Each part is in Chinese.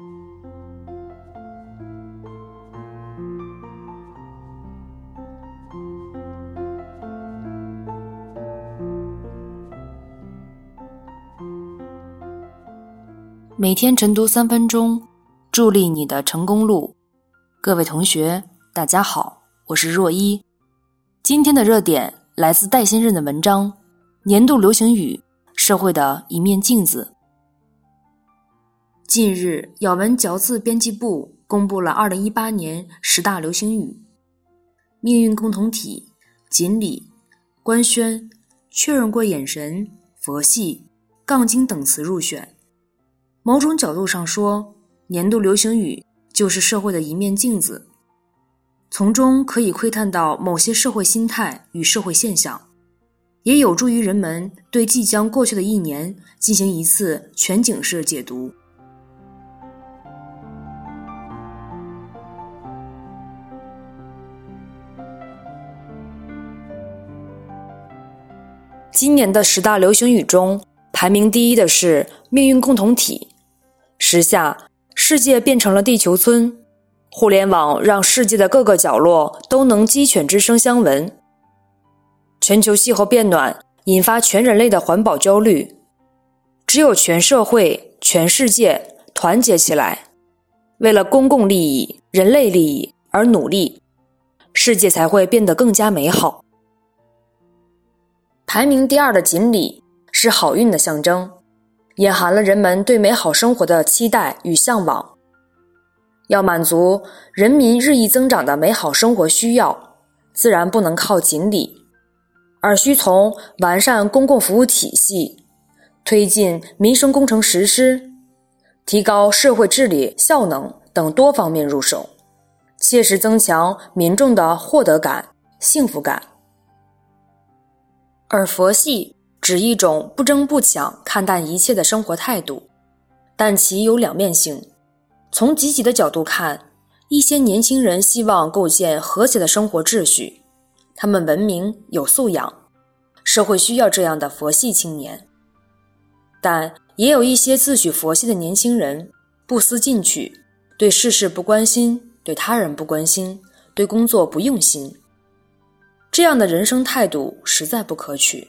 每天晨读三分钟，助力你的成功路。各位同学，大家好，我是若一。今天的热点来自戴先生的文章《年度流行语：社会的一面镜子》。近日，咬文嚼字编辑部公布了二零一八年十大流行语：命运共同体、锦鲤、官宣、确认过眼神、佛系、杠精等词入选。某种角度上说，年度流行语就是社会的一面镜子，从中可以窥探到某些社会心态与社会现象，也有助于人们对即将过去的一年进行一次全景式解读。今年的十大流行语中，排名第一的是“命运共同体”。时下，世界变成了地球村，互联网让世界的各个角落都能鸡犬之声相闻。全球气候变暖引发全人类的环保焦虑，只有全社会、全世界团结起来，为了公共利益、人类利益而努力，世界才会变得更加美好。排名第二的锦鲤是好运的象征。隐含了人们对美好生活的期待与向往。要满足人民日益增长的美好生活需要，自然不能靠锦鲤，而需从完善公共服务体系、推进民生工程实施、提高社会治理效能等多方面入手，切实增强民众的获得感、幸福感。而佛系。指一种不争不抢、看淡一切的生活态度，但其有两面性。从积极的角度看，一些年轻人希望构建和谐的生活秩序，他们文明有素养，社会需要这样的佛系青年。但也有一些自诩佛系的年轻人，不思进取，对世事不关心，对他人不关心，对工作不用心。这样的人生态度实在不可取。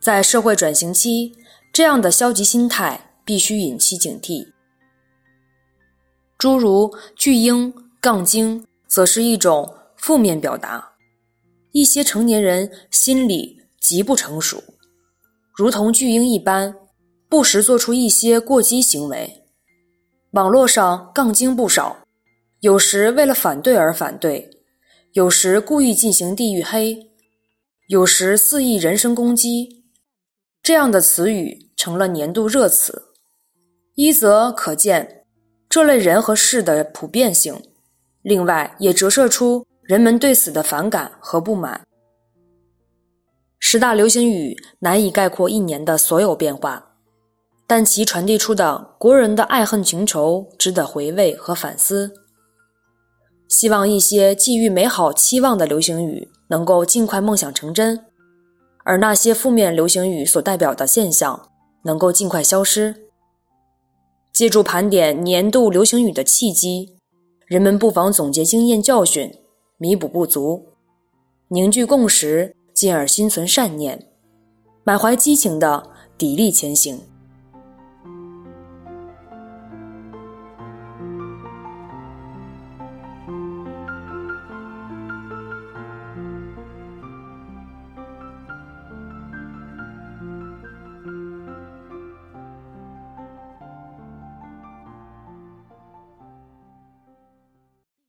在社会转型期，这样的消极心态必须引起警惕。诸如巨婴、杠精，则是一种负面表达。一些成年人心理极不成熟，如同巨婴一般，不时做出一些过激行为。网络上杠精不少，有时为了反对而反对，有时故意进行地域黑，有时肆意人身攻击。这样的词语成了年度热词，一则可见这类人和事的普遍性，另外也折射出人们对此的反感和不满。十大流行语难以概括一年的所有变化，但其传递出的国人的爱恨情仇值得回味和反思。希望一些寄予美好期望的流行语能够尽快梦想成真。而那些负面流行语所代表的现象能够尽快消失。借助盘点年度流行语的契机，人们不妨总结经验教训，弥补不足，凝聚共识，进而心存善念，满怀激情的砥砺前行。